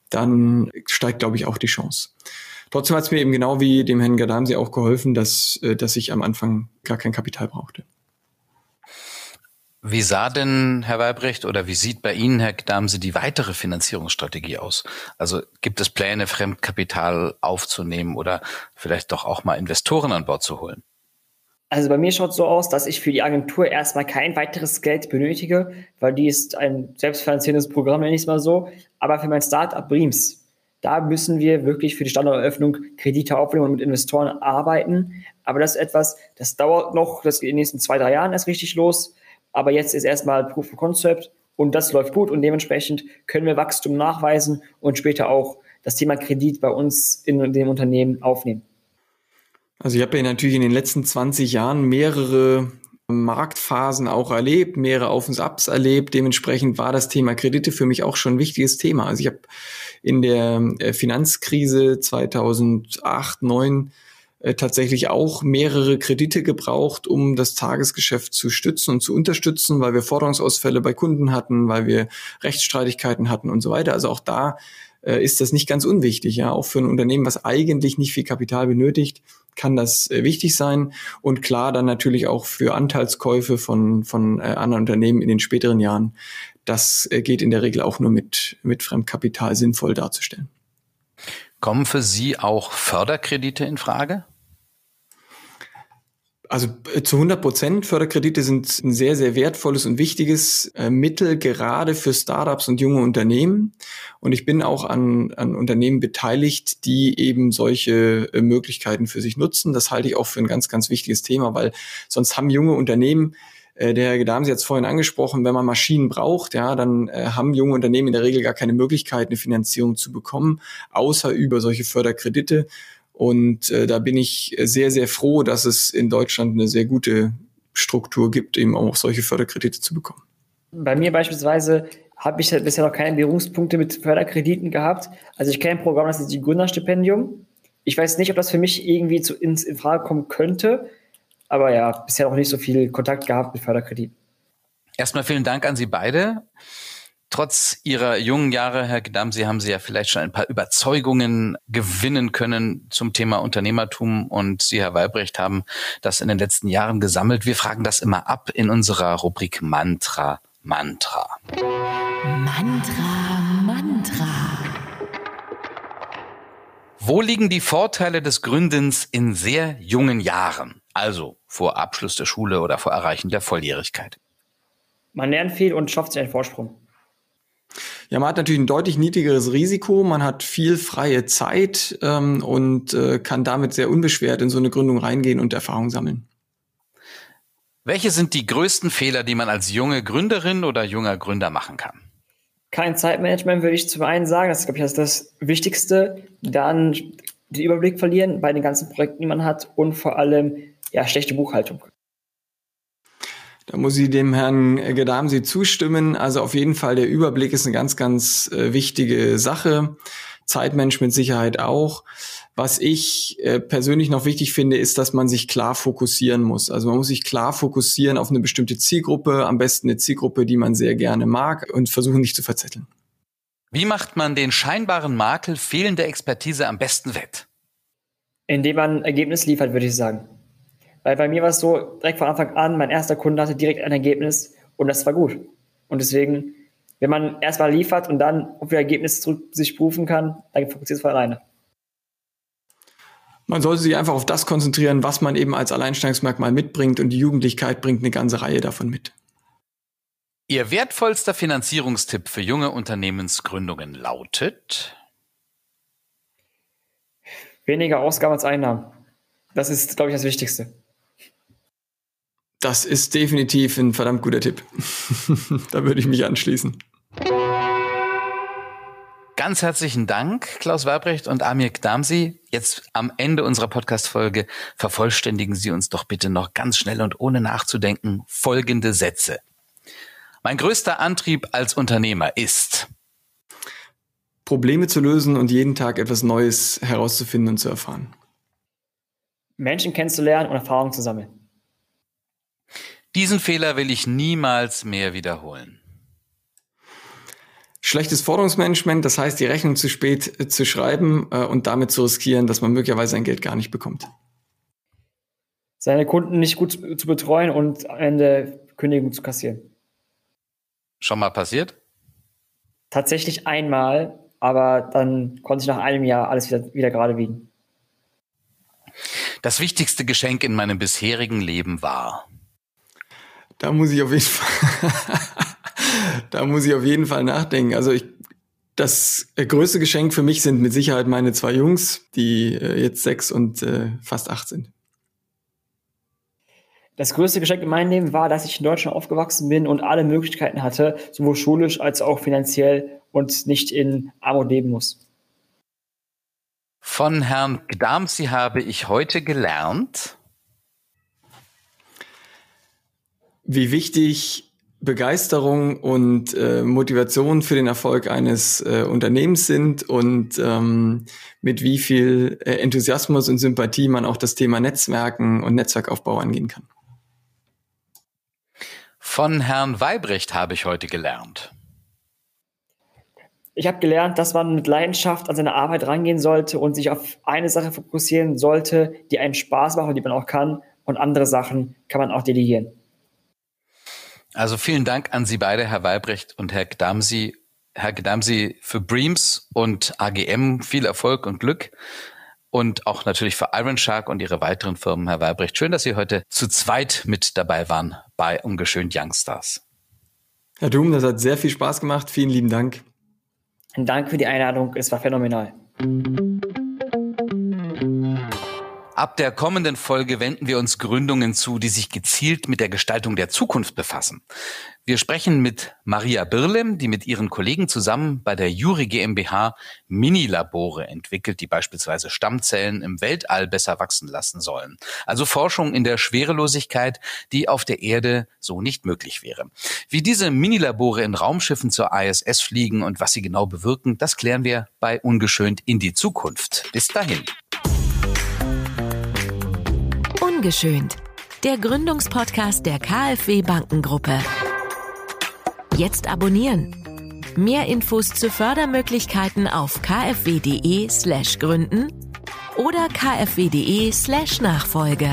dann steigt, glaube ich, auch die Chance. Trotzdem hat es mir eben genau wie dem Herrn Gadamsi auch geholfen, dass, äh, dass ich am Anfang gar kein Kapital brauchte. Wie sah denn, Herr Weibrecht, oder wie sieht bei Ihnen, Herr Gdamse, die weitere Finanzierungsstrategie aus? Also gibt es Pläne, Fremdkapital aufzunehmen oder vielleicht doch auch mal Investoren an Bord zu holen? Also bei mir schaut es so aus, dass ich für die Agentur erstmal kein weiteres Geld benötige, weil die ist ein selbstfinanzierendes Programm, nenne ich es mal so. Aber für mein Startup Breams, da müssen wir wirklich für die Standorteröffnung Kredite aufnehmen und mit Investoren arbeiten. Aber das ist etwas, das dauert noch, das geht in den nächsten zwei, drei Jahren erst richtig los. Aber jetzt ist erstmal Proof of Concept und das läuft gut und dementsprechend können wir Wachstum nachweisen und später auch das Thema Kredit bei uns in dem Unternehmen aufnehmen. Also ich habe ja natürlich in den letzten 20 Jahren mehrere Marktphasen auch erlebt, mehrere Auf und Abs erlebt. Dementsprechend war das Thema Kredite für mich auch schon ein wichtiges Thema. Also ich habe in der äh, Finanzkrise 2008, 2009 äh, tatsächlich auch mehrere Kredite gebraucht, um das Tagesgeschäft zu stützen und zu unterstützen, weil wir Forderungsausfälle bei Kunden hatten, weil wir Rechtsstreitigkeiten hatten und so weiter. Also auch da äh, ist das nicht ganz unwichtig. Ja, auch für ein Unternehmen, was eigentlich nicht viel Kapital benötigt, kann das äh, wichtig sein. Und klar, dann natürlich auch für Anteilskäufe von, von äh, anderen Unternehmen in den späteren Jahren das äh, geht in der Regel auch nur mit, mit Fremdkapital sinnvoll darzustellen. Kommen für Sie auch Förderkredite in Frage? Also äh, zu 100 Prozent Förderkredite sind ein sehr, sehr wertvolles und wichtiges äh, Mittel, gerade für Startups und junge Unternehmen. Und ich bin auch an, an Unternehmen beteiligt, die eben solche äh, Möglichkeiten für sich nutzen. Das halte ich auch für ein ganz, ganz wichtiges Thema, weil sonst haben junge Unternehmen der Herr Gedam Sie jetzt vorhin angesprochen, wenn man Maschinen braucht, ja, dann haben junge Unternehmen in der Regel gar keine Möglichkeit, eine Finanzierung zu bekommen, außer über solche Förderkredite. Und äh, da bin ich sehr, sehr froh, dass es in Deutschland eine sehr gute Struktur gibt, eben auch solche Förderkredite zu bekommen. Bei mir beispielsweise habe ich bisher noch keine Berührungspunkte mit Förderkrediten gehabt. Also ich kenne ein Programm, das ist die Gründerstipendium. Ich weiß nicht, ob das für mich irgendwie zu, in, in Frage kommen könnte, aber ja, bisher noch nicht so viel Kontakt gehabt mit Förderkrediten. Erstmal vielen Dank an Sie beide trotz Ihrer jungen Jahre, Herr Gedam, Sie haben Sie ja vielleicht schon ein paar Überzeugungen gewinnen können zum Thema Unternehmertum und Sie, Herr Weibrecht, haben das in den letzten Jahren gesammelt. Wir fragen das immer ab in unserer Rubrik Mantra, Mantra. Mantra, Mantra. Wo liegen die Vorteile des Gründens in sehr jungen Jahren? Also vor Abschluss der Schule oder vor Erreichen der Volljährigkeit? Man lernt viel und schafft sich einen Vorsprung. Ja, man hat natürlich ein deutlich niedrigeres Risiko, man hat viel freie Zeit ähm, und äh, kann damit sehr unbeschwert in so eine Gründung reingehen und Erfahrung sammeln. Welche sind die größten Fehler, die man als junge Gründerin oder junger Gründer machen kann? Kein Zeitmanagement würde ich zum einen sagen, das ist, glaube ich, das, das Wichtigste. Dann den Überblick verlieren bei den ganzen Projekten, die man hat und vor allem ja, schlechte Buchhaltung. Da muss ich dem Herrn Gedamsi zustimmen. Also auf jeden Fall der Überblick ist eine ganz, ganz äh, wichtige Sache. Zeitmensch mit Sicherheit auch. Was ich äh, persönlich noch wichtig finde, ist, dass man sich klar fokussieren muss. Also man muss sich klar fokussieren auf eine bestimmte Zielgruppe, am besten eine Zielgruppe, die man sehr gerne mag und versuchen nicht zu verzetteln. Wie macht man den scheinbaren Makel fehlender Expertise am besten wett? Indem man ein Ergebnis liefert, würde ich sagen. Weil bei mir war es so, direkt von Anfang an, mein erster Kunde hatte direkt ein Ergebnis und das war gut. Und deswegen, wenn man erstmal liefert und dann auf ihr Ergebnis zurück sich prüfen kann, dann funktioniert es von alleine. Man sollte sich einfach auf das konzentrieren, was man eben als Alleinstellungsmerkmal mitbringt und die Jugendlichkeit bringt eine ganze Reihe davon mit. Ihr wertvollster Finanzierungstipp für junge Unternehmensgründungen lautet? Weniger Ausgaben als Einnahmen. Das ist, glaube ich, das Wichtigste. Das ist definitiv ein verdammt guter Tipp. da würde ich mich anschließen. Ganz herzlichen Dank, Klaus Weibrecht und Amir Gdamsi. Jetzt am Ende unserer Podcast-Folge vervollständigen Sie uns doch bitte noch ganz schnell und ohne nachzudenken folgende Sätze. Mein größter Antrieb als Unternehmer ist, Probleme zu lösen und jeden Tag etwas Neues herauszufinden und zu erfahren. Menschen kennenzulernen und Erfahrungen zu sammeln. Diesen Fehler will ich niemals mehr wiederholen. Schlechtes Forderungsmanagement, das heißt, die Rechnung zu spät äh, zu schreiben äh, und damit zu riskieren, dass man möglicherweise sein Geld gar nicht bekommt. Seine Kunden nicht gut zu betreuen und am Ende Kündigung zu kassieren. Schon mal passiert? Tatsächlich einmal, aber dann konnte ich nach einem Jahr alles wieder, wieder gerade biegen. Das wichtigste Geschenk in meinem bisherigen Leben war. Da muss ich auf jeden Fall, da muss ich auf jeden Fall nachdenken. Also ich, das größte Geschenk für mich sind mit Sicherheit meine zwei Jungs, die äh, jetzt sechs und äh, fast acht sind. Das größte Geschenk in meinem Leben war, dass ich in Deutschland aufgewachsen bin und alle Möglichkeiten hatte, sowohl schulisch als auch finanziell und nicht in Armut leben muss. Von Herrn Gdamsi habe ich heute gelernt, wie wichtig Begeisterung und äh, Motivation für den Erfolg eines äh, Unternehmens sind und ähm, mit wie viel äh, Enthusiasmus und Sympathie man auch das Thema Netzwerken und Netzwerkaufbau angehen kann. Von Herrn Weibrecht habe ich heute gelernt. Ich habe gelernt, dass man mit Leidenschaft an seine Arbeit rangehen sollte und sich auf eine Sache fokussieren sollte, die einen Spaß macht und die man auch kann. Und andere Sachen kann man auch delegieren. Also vielen Dank an Sie beide, Herr Weibrecht und Herr Gdamsi. Herr Gdamsi für Breams und AGM viel Erfolg und Glück und auch natürlich für Iron Shark und Ihre weiteren Firmen, Herr Weibrecht. Schön, dass Sie heute zu zweit mit dabei waren bei Ungeschönt Youngstars. Herr Doom, das hat sehr viel Spaß gemacht. Vielen lieben Dank. Dank für die Einladung. Es war phänomenal. Ab der kommenden Folge wenden wir uns Gründungen zu, die sich gezielt mit der Gestaltung der Zukunft befassen. Wir sprechen mit Maria Birlem, die mit ihren Kollegen zusammen bei der Juri GmbH Minilabore entwickelt, die beispielsweise Stammzellen im Weltall besser wachsen lassen sollen. Also Forschung in der Schwerelosigkeit, die auf der Erde so nicht möglich wäre. Wie diese Minilabore in Raumschiffen zur ISS fliegen und was sie genau bewirken, das klären wir bei Ungeschönt in die Zukunft. Bis dahin. Ungeschönt. Der Gründungspodcast der KfW Bankengruppe. Jetzt abonnieren. Mehr Infos zu Fördermöglichkeiten auf kfw.de slash gründen oder kfw.de slash Nachfolge.